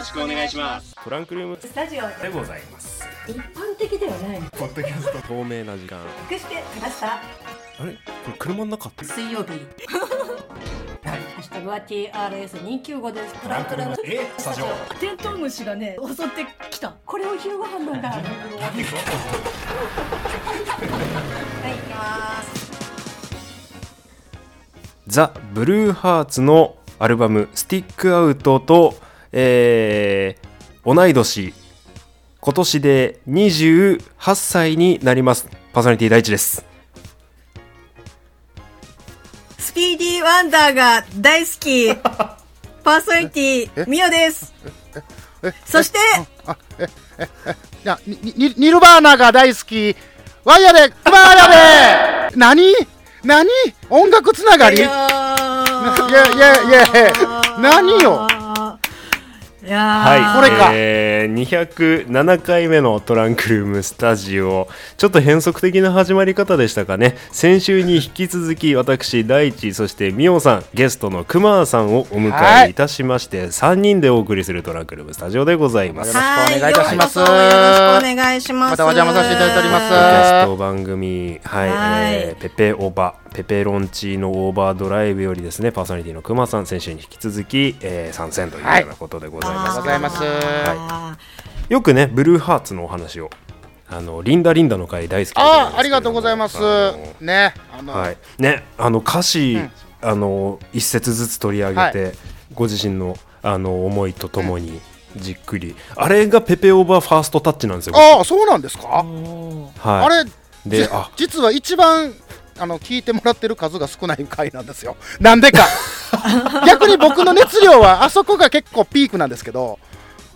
ろしくお願いします。トランクルームスタジオでございます。一般的ではない。ポッドキャスト。透明な時間。隠してきました？あれ？これ車の中？って水曜日。ハッシュタグは TRS295 です。トランクルーム。えスタジオ。テントウムシがね襲ってきた。これを昼ご飯なんだ。はい行きます。ザ・ブルーハーツのアルバム「スティックアウトと」えー同い年今年で28歳になります。パーソナリティ第一です。スピーディーワンダーが大好き。パーソナリティミオです。そしていや、に、に、ニルバーナが大好き。ワイヤで、クマーヤで。何？何？音楽つながり？いやいやいや何よ？はい。これか。えー207回目のトランクルームスタジオ。ちょっと変則的な始まり方でしたかね。先週に引き続き私大地そしてみおさんゲストのくまーさんをお迎えい。たしまして、3人でお送りするトランクルームスタジオでございます。よろしくお願いいたします。はいよろしくお願いします。またお邪魔させていただいております。ポッドキャスト番組、はい。はい。えーペペオバペペロンチーノオーバードライブよりですねパーソナリティのくまさん先週に引き続き、えー参戦というようなことでございます。けども、ありがとうございます。あよくねブルーハーツのお話をあのリンダリンダの回大好きああ、ありがとうございます。ね。あの、はい。ねあの歌詞、うん。あの一節ずつ取り上げて、ご自身のあの思いとともに、じっくり。あれがペペオーバーファーストタッチなんですよああ、そうなんですか？はい。あれ、じであ実は一番、あの、聞いてもらってる数が少ない回なんですよ。なんでか。逆に僕の熱量は、あそこが結構ピークなんですけど、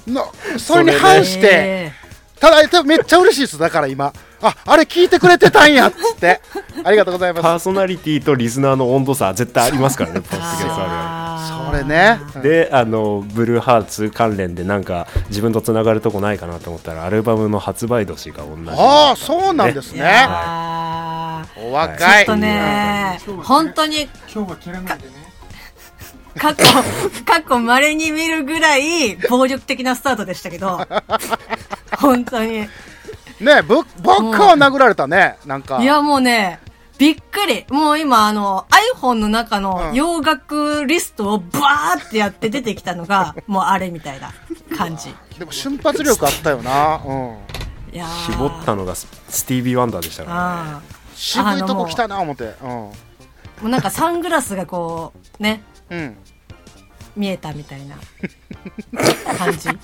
のそれに反して、えただ、めっちゃ嬉しいです。だから今、あ、あれ聞いてくれてたんやっつって。ありがとうございます。パーソナリティとリスナーの温度差絶対ありますからねポッドキャストあるああーそれね。るであのブルーハーツ関連でなんか自分とつながるとこないかなと思ったらアルバムの発売年が同じああ、そうなんですいお若い。ちょっとね、本当に今日は切らないでね。過去、過去稀に見るぐらい暴力的なスタートでしたけど、本当に。ねぶ、ばっかは殴られたね。なんか。いやもうね、びっくり。もう今あの iPhone の中のうん洋楽リストをバーってやって出てきたのが、もうあれみたいな感じ。でも瞬発力あったよな。うん。いやー絞ったのがススティービー・ワンダーでしたからねあ渋いとこ来たな、思って。ーもうなんかサングラスがこう、ね、うん。うん。見えたみたいな感じ。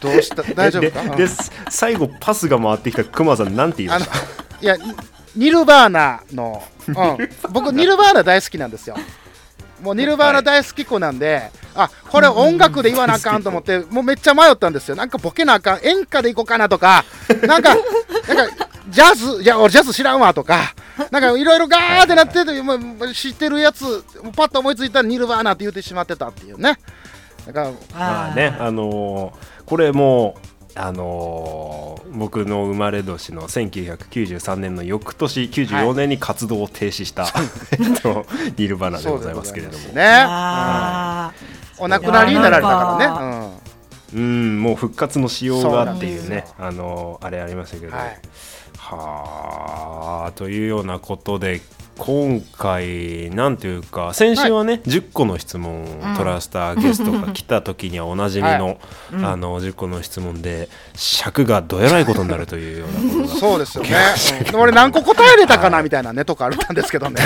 どうした？大丈夫か？うんでで最後パスが回ってきたクマさんなんて言いました、いや、ニルバーナの、うん、僕、ニルバーナ大好きなんですよ。もうニルバーナ大好き子なんで、あこれ音楽で言わなあかんと思って、もうめっちゃ迷ったんですよ。なんかボケなあかん、演歌でいこうかなとか、なんか、なんか、ジャズ、いや、俺ジャズ知らんわとか、なんかいろいろガーってなってて、もう知ってるやつ、パッと思いついたらニルバーナって言ってしまってたっていうね。だから、まあねあのーこれもあのー僕の生まれ年の1993年の翌年94年に活動を停止した、えっとニルバーナでございますけれども。ね。あうんお亡くなりになられたからね。うん。うんもう復活のしようがっていうねあのーあれありましたけど、はいはあというようなことで今回なんていうか先週はね、10個の質問を取らせたゲストが来た時にはおなじみの,、あの10個の質問で尺がどえらいことになるというようなことがそうですよね。うん俺何個答えれたかなみたいなねとかあったんですけどね。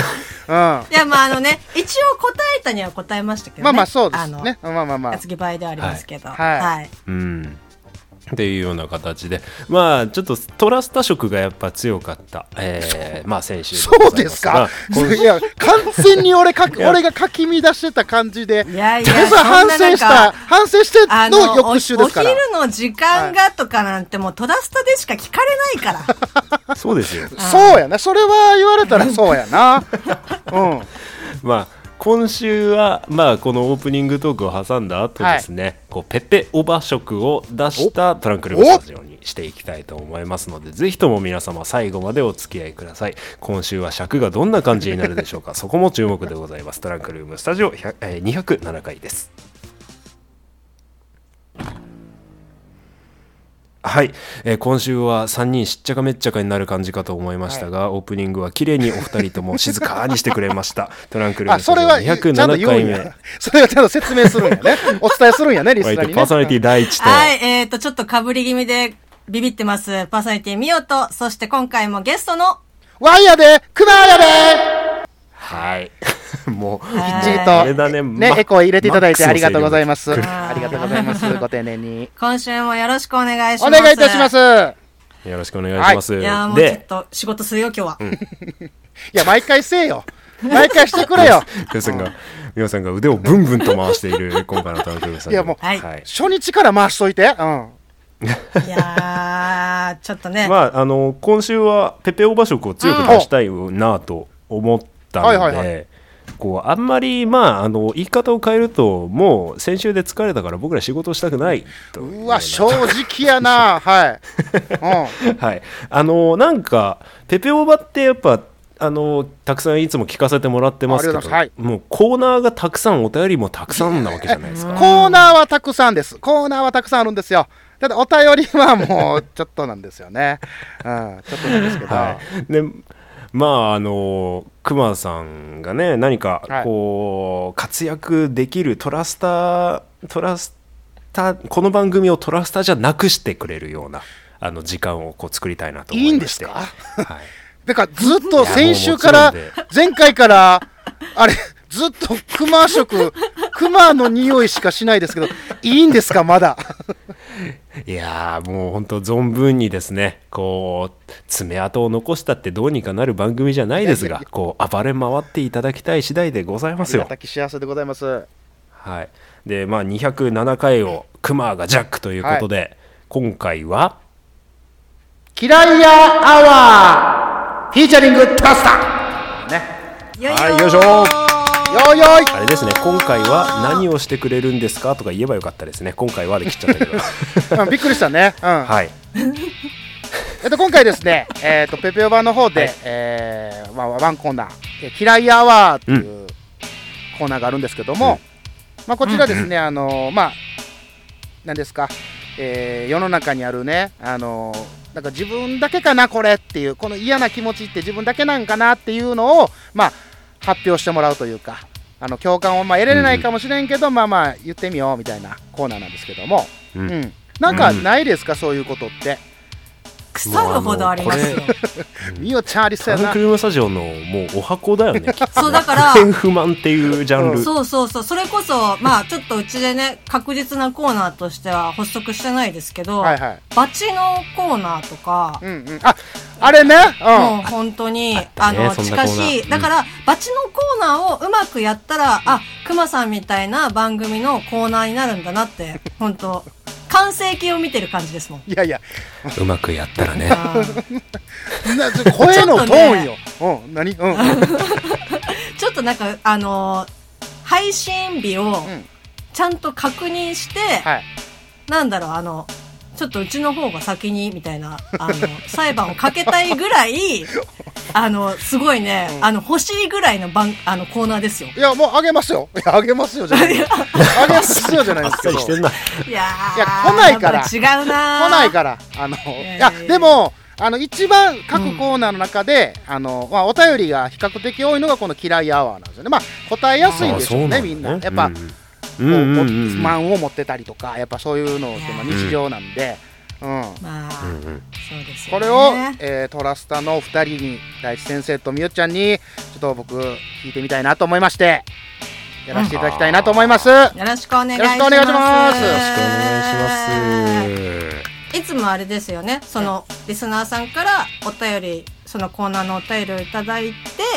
うん。まいや、まああのね、一応答えたには答えましたけどね。あまあそうですのね。まあまあまあや。つぎ場合ではありますけど。はいはい。うんっていうような形でまあちょっとトラスタ色がやっぱ強かった、えー、まあ先週そうですか？いや、完全に俺か、俺がかき乱してた感じで、いやいそや、れ反省しそんななんた、か反省してあの翌週ですからおお。昼の時間がとかなんてもうトラスタでしか聞かれないから。そうですよそうやな。それは言われたらそうやな。うん。まあ今週は、まあ、このオープニングトークを挟んだ後ですね、こうペペオバ色を出したトランクルームスタジオにしていきたいと思いますのでぜひとも皆様最後までお付き合いください。今週は尺がどんな感じになるでしょうか そこも注目でございます。トランクルームスタジオ100えー207回ですはい、えー今週は3人しっちゃかめっちゃかになる感じかと思いましたが、オープニングは綺麗にお二人とも静かにしてくれました トランクルーあ、ムそれはちゃんと207言う回目。それはちゃんと説明するんやね。お伝えするんやね、リスナーにね。パーソナリティ第一と、はい、えっ、と、ちょっと被り気味でビビってます。パーソナリティミオと、そして今回もゲストの、ワイヤで、クマやではい。もう、きっちりはと、ねエコー入れていただいてありがとうございます。ありがとうございます。ご丁寧に。今週もよろしくお願いします。お願いいたします。。いよろしくお願いします。いやーもうちょっで、と仕事するよ、今日は。や、毎回せえよ。毎回してくれよ。皆さんが、皆さんが腕をブンブンと回している今回のトランクルームスタジオ。いやもうはい初日から回しといて。うん。いやー、ちょっとね。まあ、あの今週はペペオバ色を強く出したいなと思ったので、はいはいはこうあんまり、まあ、あの言い方を変えるともう先週で疲れたから僕ら仕事したくないとうわ、正直やな。はい。うん。はい、あのなんかペペオバってやっぱあのたくさんいつも聞かせてもらってますけどありがとうございもうコーナーがたくさんお便りもたくさんなわけじゃないですか。コーナーはたくさんです。コーナーはたくさんあるんですよ。ただ、お便りはもう、ちょっとなんですよね。うん。ちょっとなんですけど。はい、でまああのクマさんがね何かはい。こう、活躍できるトラスタートラスタこの番組をトラスターじゃなくしてくれるようなあの時間をこう作りたいなと思いまいいんですか？はい、だからずっと先週から前回から、あれ、ずっと熊色、熊の匂いしかしないですけど、いいんですか、まだ？いやーもう本当存分にですねこう爪痕を残したってどうにかなる番組じゃないですがこう暴れ回っていただきたい次第でございますよ。き幸せでございます。はい、でまあ207回をクマがジャックということで、今回は嫌いや hour featuring トラスター。ね。はいよいしょよーよい。あれですね今回は何をしてくれるんですか？とか言えばよかったですね。今回はで切っちゃったけど。うんびっくりしたね。うん。はい。えっと、今回ですね、えっと、ペペオ版の方で、はい。えーまあ、ワンコーナー、えキライヤーアワーっていうコーナーがあるんですけども、まあ、こちらですね、あのーまあ、何ですか、えー世の中にあるね、あのーなんか自分だけかな、これっていう、この嫌な気持ちって自分だけなんかなっていうのを、まあ、発表してもらうというか、あの共感をまあ得られないかもしれんけど、まあまあ言ってみようみたいなコーナーなんですけども、ううん。ん、なんかないですか、そういうことって。腐るほどありますよ。みおちゃんありそうやなタンク。ルームスタジオのもうお箱だよね きっとねそうだから不平不満っていうジャンル、そうそうそう。それこそ、まあちょっとうちでね、確実なコーナーとしては発足してないですけど、はいはい。バチのコーナーとか、うんうん。あ、あれね？もう本当に、あの、そんな近しい。だから、バチのコーナーをうまくやったら、あ、熊さんみたいな番組のコーナーになるんだなって、本当完成形を見てる感じですもん。うん。いやいや、うまくやったらねあーな声のトーンよ。うん、何？うん。ちょっとなんか、あのー配信日をんちゃんと確認して、はい。なんだろう、あの、ちょっとうちの方が先に、みたいな、あの、裁判をかけたいぐらい、あの、すごいね、あの、欲しいぐらいの番、あの、コーナーですよ。いや、もうあげますよ。いや、あげますよじゃない。あげますよじゃないですけど。来さりしてんないやーいや来ないから違うなーないから。あの、いや、でも、あの、一番各コーナーの中で、あの、まあ、お便りが比較的多いのがこの嫌いアワーなんですよね。まあ、答えやすいんでしょうね、うみんな。だやっぱ、うんこうんうんうんううん不満を持ってたりとか、やっぱそういうのってまあ日常なんで、うん。まあ、そうです。これを、えートラスタのお二人に大地先生とみよちゃんにちょっと僕聞いてみたいなと思いましてやらせていただきたいなと思います、よろしくお願いします。よろしくお願いします。よろしくお願いします。いつもあれですよね、その、リスナーさんからお便り、そのコーナーのお便りをいただいて、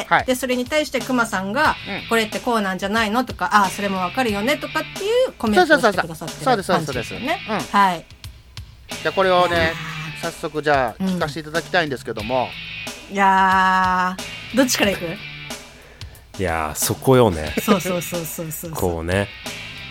はい。で、それに対して熊さんが、うん。これってこうなんじゃないの？とか、ああ、それもわかるよね？とかっていうコメントをしてくださってるそうですそう感ですじですよね。うんはい。じゃあこれをねい早速じゃあうん聞かせていただきたいんですけども、いやー、どっちからいく？いやーそこよね。そうそうそうそうそう。こうね。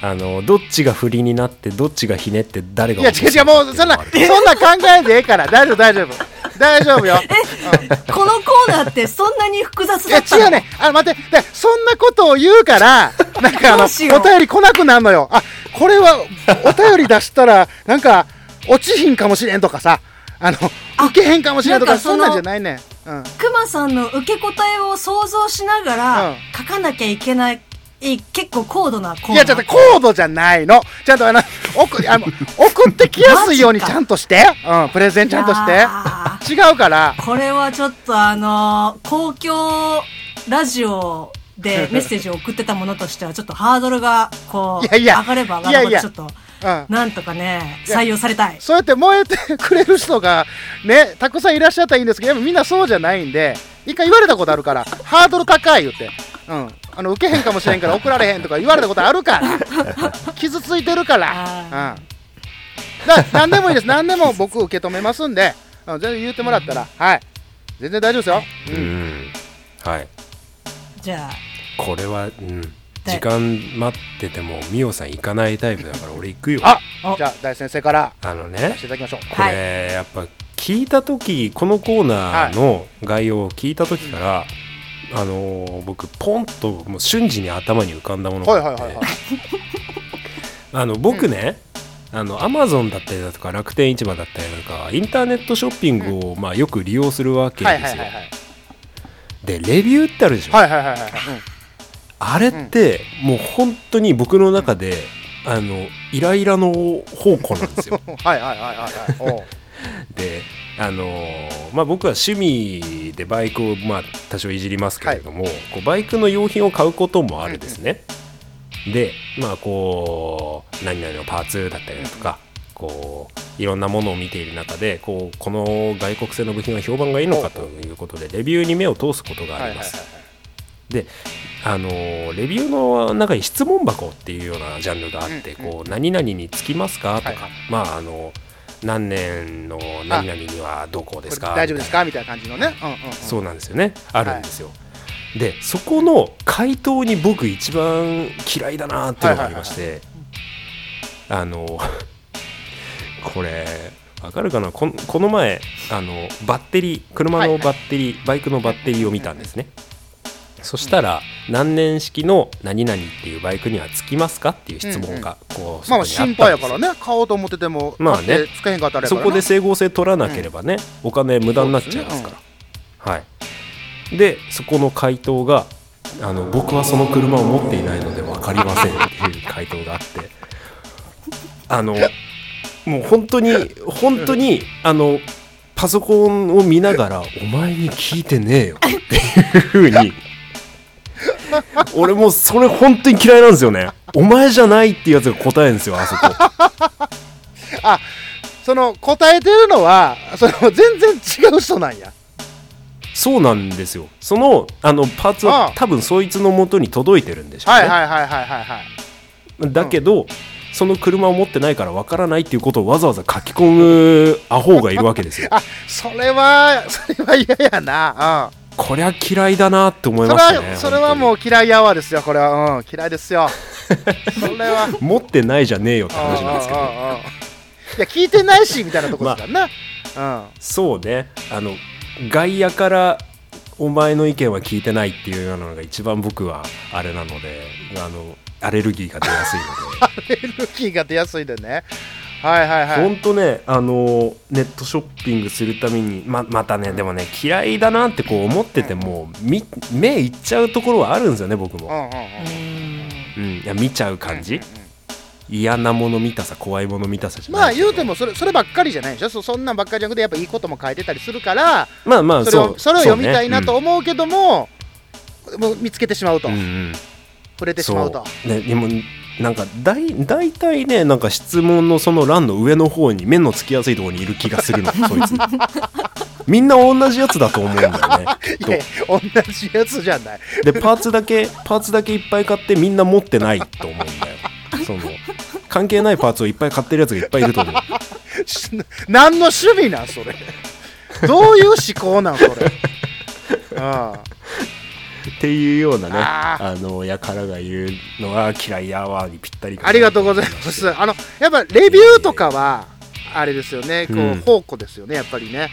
あのどっちが振りになってどっちがひねって誰がいや違う違うもうそんなそんな考えんでええから。大丈夫大丈夫。大丈夫よ、うんこのコーナーってそんなに複雑いやだったの？違うね。あ待って。でそんなことを言うからなんかあのお便り来なくなるのよ。あこれはお便り出したらなんか落ちひんかもしれんとかさ。あのあ受けへんかもしれんとかそんなんじゃないねん、うん、クマさんの受け答えを想像しながら、うん。書かなきゃいけない、い結構高度なコーナー。いやちょっとコードじゃないの。ちゃんとあの送あの送ってきやすいように ちゃんとして、うん、プレゼンちゃんとして。や違うから。これはちょっとあのー公共ラジオでメッセージを送ってたものとしては、ちょっとハードルが、こう、いやいや。上がれば上がるほど、いやいや。ちょっと、うんなんとかね、採用されたい。そうやって燃えてくれる人がねたくさんいらっしゃったらいいんですけどやっぱみんなそうじゃないんで一回言われたことあるからハードル高い言って、うん、あの受けへんかもしれんから送られへんとか言われたことあるから傷ついてるから、うん、あだ何でもいいです。何でも僕受け止めますんで、うん、全然言ってもらったらはい。全然大丈夫ですよ、ううん。んはい。じゃあ、これは、うん、で時間待っててもミオさん行かないタイプだから俺行くよ。あおじゃあ大先生からあの出ねしていただきましょう。これ、やっぱ聞いた時このコーナーの概要を聞いた時から、あのー僕ポンともう瞬時に頭に浮かんだものがあって。はいはいはいはい。あの僕ね、あのアマゾンだったりだとか楽天市場だったりだとかインターネットショッピングを、まあ、よく利用するわけはいですよ、はいはいはいでレビューってあるでしょ、はいはいはいはい。はいあれって、もう本当に僕の中で、あのイライラの宝庫なんですよ。う んはいはいはいはい。はい であのーまあ、僕は趣味でバイクを、まあ、多少いじりますけれども、こうバイクの用品を買うこともあるですね、でまあこう何々のパーツだったりだとか、こういろんなものを見ている中でこうこの外国製の部品は評判がいいのかということでレビューに目を通すことがはいはいはいあります、であのーレビューの中に質問箱っていうようなジャンルがあって、うんうんこう何々につきますか？とか、はいはい。まああの何年の何々にはどこですか？大丈夫ですか？みたいな。感じのね。うんうんうん。なそうなんですよね。あるんですよ、でそこの回答に僕一番嫌いだなっていうのがありまして、あの これわかるかな？この前あのバッテリー車のバッテリー、バイクのバッテリーを見たんですねそしたら何年式の何々っていうバイクにはつきますかっていう質問がこうまあ心配やからね。買おうと思っててもまあね。つけへんかったらやそこで整合性取らなければね、お金無駄になっちゃいますから、はい。でそこの回答があの僕はその車を持っていないので分かりませんっていう回答があって。あのもう本当に本当にあのパソコンを見ながら「お前に聞いてねえよ」っていうふうに 俺もうそれ本当に嫌いなんですよね。お前じゃないっていうやつが答えるんですよあそこ。その答えてるのはその全然違う人なんや。そうなんですよ。そのあのパーツああ。は多分そいつの元に届いてるんでしょうね、はいはいはいはいはいはいだけど、その車を持ってないからわからないっていうことをわざわざ書き込むアホがいるわけですよ。あそれはそれは嫌やなこりゃ嫌いだなって思いましたねはそれはもう嫌いやわですよこれは。うん嫌いですよ。それは。持ってないじゃねえよって話なんですけど。うんうんうん。うんいや聞いてないしみたいなとこですからな、そうね。あの外野からお前の意見は聞いてないっていうようなのが一番僕はあれなのであのアレルギーが出やすいので。うん、エネルギーが出やすいでねはいはいはい。本当ねあのネットショッピングするためにままたねでもね嫌いだなってこう思っててもみ目いっちゃうところはあるんですよね僕も、うんうんうん。うーん。うん、いや見ちゃう感じ。嫌なもの見たさ怖いもの見たさじゃまあ言うてもそれそればっかりじゃないでしょ。そそんなんばっかりじゃなくてやっぱいいことも書いてたりするからまあまあそれをそれを読みたいなと思うけども、もう見つけてしまうと、ねうんうん。触れてしまうと。ねでもなんかだい大体ねなんか質問のその欄の上の方に目のつきやすいところにいる気がするの。そいつ。みんな同じやつだと思うんだよね。同じやつじゃない。とでパーツだけパーツだけいっぱい買ってみんな持ってないと思うんだよ。その関係ないパーツをいっぱい買ってるやつがいっぱいいると思う。し何の趣味なんそれ。どういう思考なんそれ。あっていうようなねああのやからが言うのが嫌いやわにぴったりありがとうございます。あのやっぱレビューとかはあれですよね。こう、うん宝庫ですよねやっぱりね。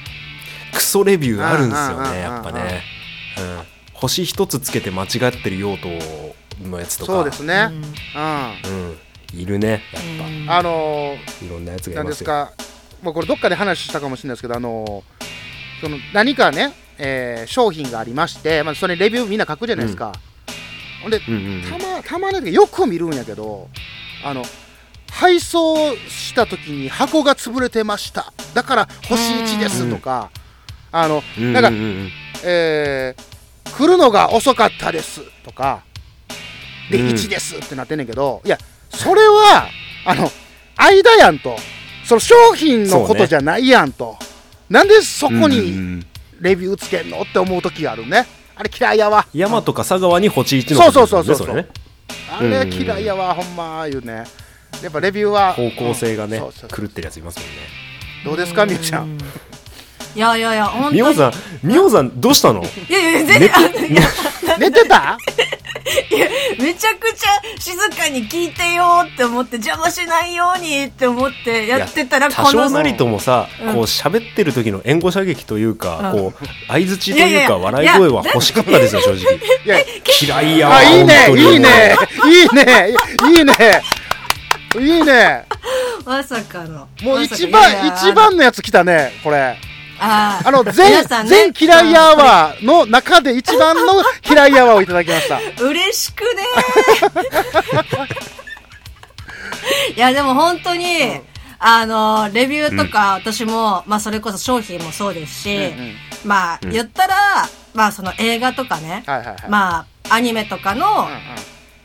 クソレビューあるんですよねやっぱね、うん、星一つつけて間違ってる用途のやつとか。そうですね。うん。うん、うん、いるねやっうん。あのぱいろんなやつがい何まよ。ですすか？まあ、これどっかで話したかもしれないですけど、あのその何かね、えー商品がありまして、まあ、それレビューみんな書くじゃないですか。ほんで、うんうんたまたまによく見るんやけどあの配送した時に箱が潰れてました。だから星1ですとかあのうんなん。かうんうんえー来るのが遅かったですとかでうん。1ですってなってんねんけど、いやそれはあの間やんと。その商品のことじゃないやんと、なんでそこうんうんうにんレビューつけんの？って思う時があるね。あれ嫌いやわ。山とか佐川に星1のそうそうそうそう。れね。あれ嫌いやわ、ほんま言うね。やっぱレビューは。方向性がねそうそう。狂ってるやついますもんね。どうですか、みゆちゃん？いやいやいや、本当に。さんみおさんどうしたの？いやいや、全然、あのいや寝てた？めちゃくちゃ静かに聞いてよって思って、邪魔しないようにって思ってやってたら、多この、少なりともさ、うんこう喋ってる時の援護射撃というか、うんこう相づちというかいやいや笑い声は欲しかったですよ正直いや、嫌いやわあ、いいね、いいね、いいね、いいね。いいね。まさかの。もう一番、いやいや一番のやつ来たね、これ。あの、全ね。全嫌いアワーの中で一番の嫌いアワーをいただきました。嬉しくね いや、でも本当に、あの、レビューとか、私も、まあ、それこそ商品もそうですし、うんうん。まあ、うん。言ったら、まあ、その映画とかね、はいはいはい。まあ、アニメとかの、うんうん。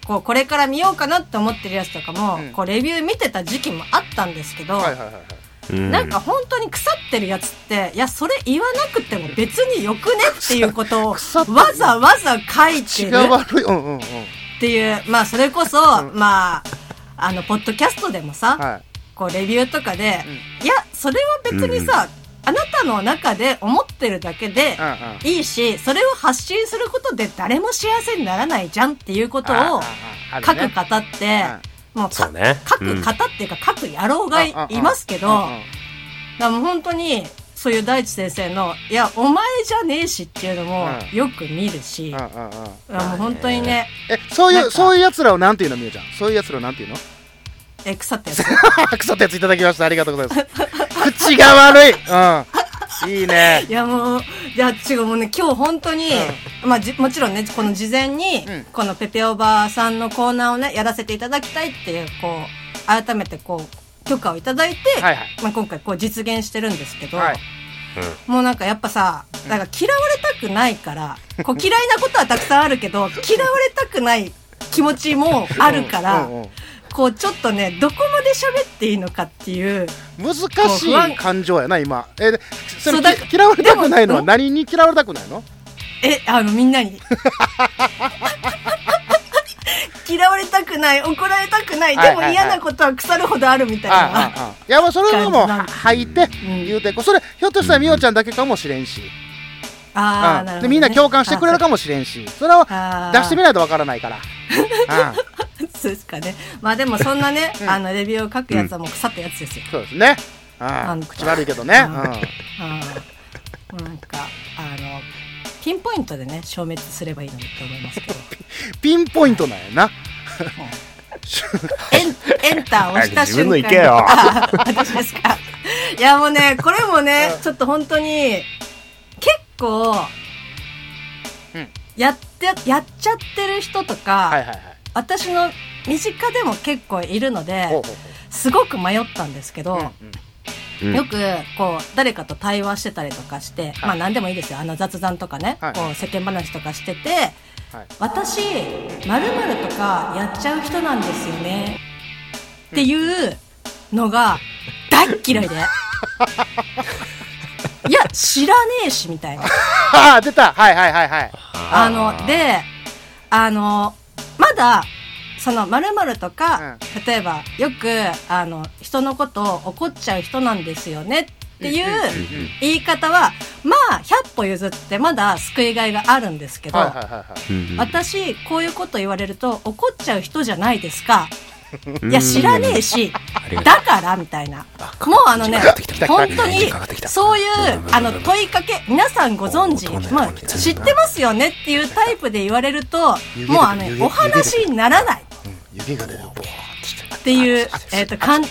こう、これから見ようかなって思ってるやつとかも、うん。こう、レビュー見てた時期もあったんですけど、はいはいはいはい。うん。なんか本当に腐ってるやつって、いや、それ言わなくても別によくねっていうことを、わざわざ書いて違る。っていう、まあそれこそ、まあ、あの、ポッドキャストでもさ、はい。こうレビューとかで、いや、それは別にさ、あなたの中で思ってるだけで。いいし、それを発信することで誰も幸せにならないじゃんっていうことを書く方って、もうかそうね書く方っていうか書く野郎がいいますけど、だからもう本当に、そういう大地先生の、いや、お前じゃねえしっていうのもうんよく見るし、うんうんうん。いやもう本当にね、え、そういう、そういう奴らをなんていうの、みゆちゃん？そういう奴らをなんていうの？え、腐ったやつ。クソってやついただきました。ありがとうございます。口が悪い。うん。いいね。いやもう、いや違うもうね、今日本当に、まあじもちろんね、この事前に、うんこのペペオバさんのコーナーをね、やらせていただきたいっていう、こう、改めてこう、許可をいただいて、はいはい。まあ今回こう実現してるんですけど、はい。もうなんかやっぱさ、なんか嫌われたくないから、こう嫌いなことはたくさんあるけど、嫌われたくない気持ちもあるから、うんうんうんこうちょっとね、どこまで喋っていいのかっていう、難しい感情やな、今。え、でそれ嫌われたくないのは何に嫌われたくないの？え、あの、みんなに。嫌われたくない、怒られたくない、でも嫌なことは腐るほどあるみたいあああな。あいや、もうそれはもう、吐いて、言うて、それ、ひょっとしたらみおちゃんだけかもしれんし。ああ、ね。でみんな共感してくれるかもしれんし。それはあー出してみないとわからないから。うんそうですかね。まあでもそんなね、あの、レビューを書くやつはもう腐ったやつですよ。そうですね。うんなんか口悪いけどね。うんなんか、あの、ピンポイントでね、消滅すればいいのにって思いますけど。ピンポイントなんやな。エン、エンターを押した瞬間に。自分の行けよあ私ですか。いやもうね、これもね、ちょっと本当に、結構、うんやって、やっちゃってる人とか、はいはいはい。私の身近でも結構いるので、すごく迷ったんですけど、う。うんよく、こう、誰かと対話してたりとかして、まあ何でもいいですよ。あの雑談とかね、はいこう世間話とかしてて、はい私、〇〇とかやっちゃう人なんですよね。っていうのが大っ嫌いで。いや、知らねえし、みたいな。ああ、出たはいはいはいはい。あの、で、あの、まだ、その、〇〇とか、例えば、よく、あの、人のことを怒っちゃう人なんですよねっていう言い方は、まあ、100歩譲ってまだ救いがいがあるんですけど、私、こういうこと言われると怒っちゃう人じゃないですか。いや、知らねえし、だから、みたいな。もうあのね本当にそういううん、あの、問いかけ、皆さんご存知まあ、知ってますよねっていうタイプで言われると、もうあのお話にならない湯気が出る。っていう、えっと、かん、う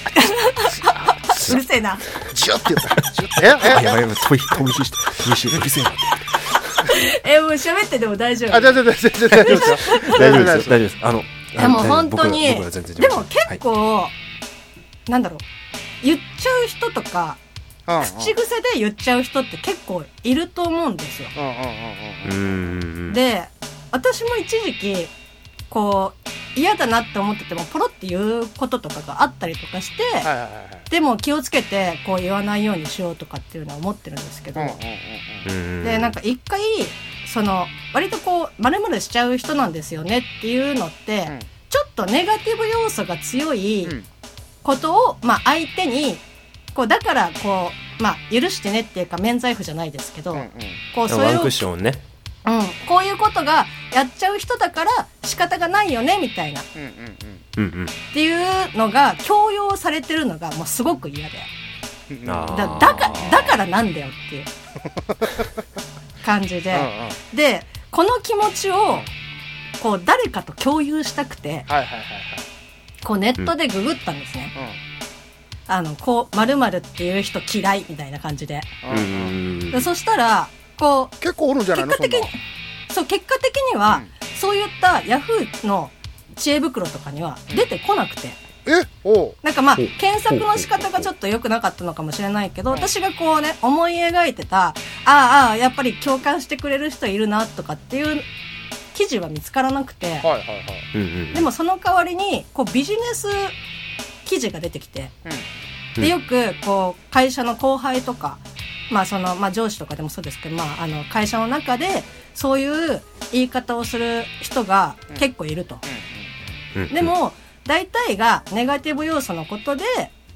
るせえな。シュッって言ったシュッてええあやばいやばい飛び飛び火して飛び火うるせえなえもう喋ってでも大丈夫あ全然全然全然大丈夫ですよ大丈夫です大丈夫ですあのでも本当にでも結はい構、なんだろう言っちゃう人とか口癖で言っちゃう人って結構いると思うんですよで私も一時期こう嫌だなって思っててもポロって言うこととかがあったりとかして、はいはいはいはい。でも気をつけてこう言わないようにしようとかっていうのは思ってるんですけど、うんうんうんうん。でなんか一回その割とこう丸々しちゃう人なんですよねっていうのって、うん。ちょっとネガティブ要素が強いうん。ことを、まあ、相手にこうだからこう、まあ、許してねっていうか免罪符じゃないですけど、うんうん。こうそれをワンクッションねうん、こういうことがやっちゃう人だから仕方がないよねみたいな。っうんうんうん。うんうん。ていうのが強要されてるのがもうすごく嫌で。うんあー。だだかだからなんだよっていう。感じで、うんうん。でこの気持ちをこう誰かと共有したくてはいはいはいこうネットでググったんですね、はいあのこう〇〇っていう人嫌いみたいな感じで。うんうんうんうん。でそしたらこう結構おるんじゃないの結果的にそう結果的には、そういったヤフーの知恵袋とかには出てこなくて、え？おう。なんかまあ検索の仕方がちょっと良くなかったのかもしれないけどうん。私がこうね思い描いてたああああやっぱり共感してくれる人いるなとかっていう記事は見つからなくて。はいはいはい。うんうんでもその代わりにこうビジネス記事が出てきて。うんでよくこう会社の後輩とかまあそのまあ上司とかでもそうですけどまああの会社の中でそういう言い方をする人が結構いると。うんでも大体がネガティブ要素のことで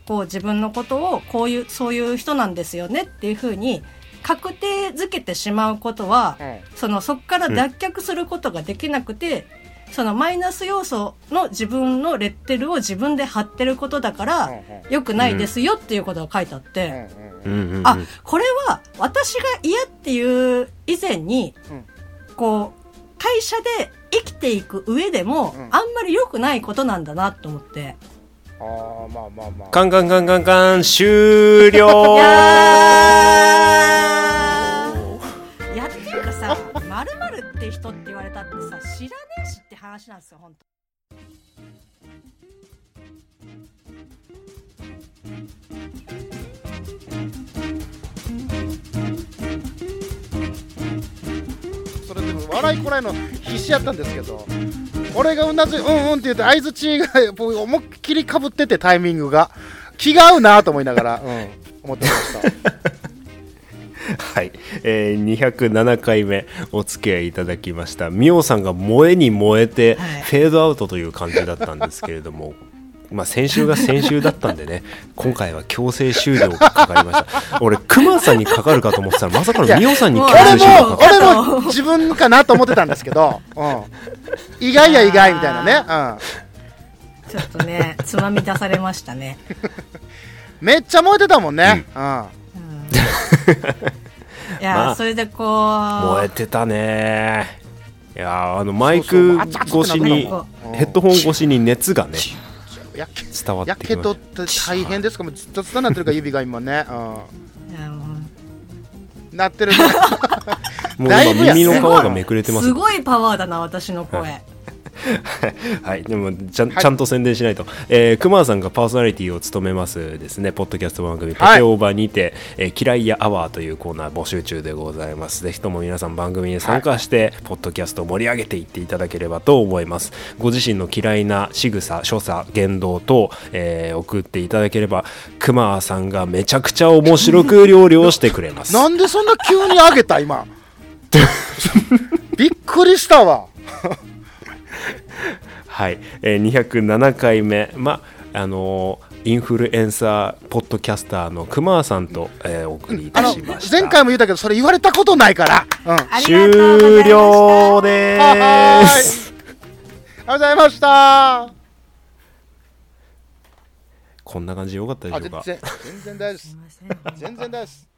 こう自分のことをこういうそういう人なんですよねっていうふうに確定づけてしまうことは、そのそこから脱却することができなくて、そのマイナス要素の自分のレッテルを自分で貼ってることだから、良くないですよっていうことが書いてあって、あこれは私が嫌っていう以前に、うん。こう会社で生きていく上でも、うん。あんまり良くないことなんだなと思って。ああまあまあまあ。カンカンカンカンカン終了。いやー。いやっていうかさ「まるって人って言われたってさ知らねえしって話なんですよ本当。それでも笑いこらえの必死やったんですけど俺がうなずいうんうんって言って相づちが僕思いっきりかぶっててタイミングが。気が合うなと思いながら、うん、思ってました。はい、えー、207回目お付き合いいただきました。ミオさんが燃えに燃えてはい。フェードアウトという感じだったんですけれども、まあ先週が先週だったんでね今回は強制終了がかかりました。俺クマさんにかかるかと思ってたらまさかのミオさんに強制俺終了がもかかる。俺も自分かなと思ってたんですけど、うん、意外や意外みたいなね、ちょっとねつまみ出されましたね、うん、めっちゃ燃えてたもんね、うん。うん、いや、まあそれでこう。燃えてたね。いやーあのマイク越しにヘッドホン越しに熱がねやけ伝わっやてきましけどって大変です。かもうずっと伝なってるから指が今ね、なってる。もう今耳の皮がめくれてます。すごいパワーだな私の声、はい、でもちゃん,、ちゃんと宣伝しないと、えー、熊さんがパーソナリティを務めますですね。ポッドキャスト番組「ペはい。テオーバー」にて、えー嫌いやアワー」というコーナー募集中でございます。ぜひとも皆さん番組に参加して、ポッドキャストを盛り上げていっていただければと思います。ご自身の嫌いな仕草所作言動等、えー送っていただければ熊さんがめちゃくちゃ面白く料理をしてくれます。なんでそんな急に上げた今？びっくりしたわはい、えー、207回目、まあのーインフルエンサーポッドキャスターの熊さんと、えーお送りいたしました。前回も言ったけどそれ言われたことないから、うん、終了ではーいす。りがとうございました。あこんな感じでよかったでしょうか？全然大丈夫です。全然大丈夫です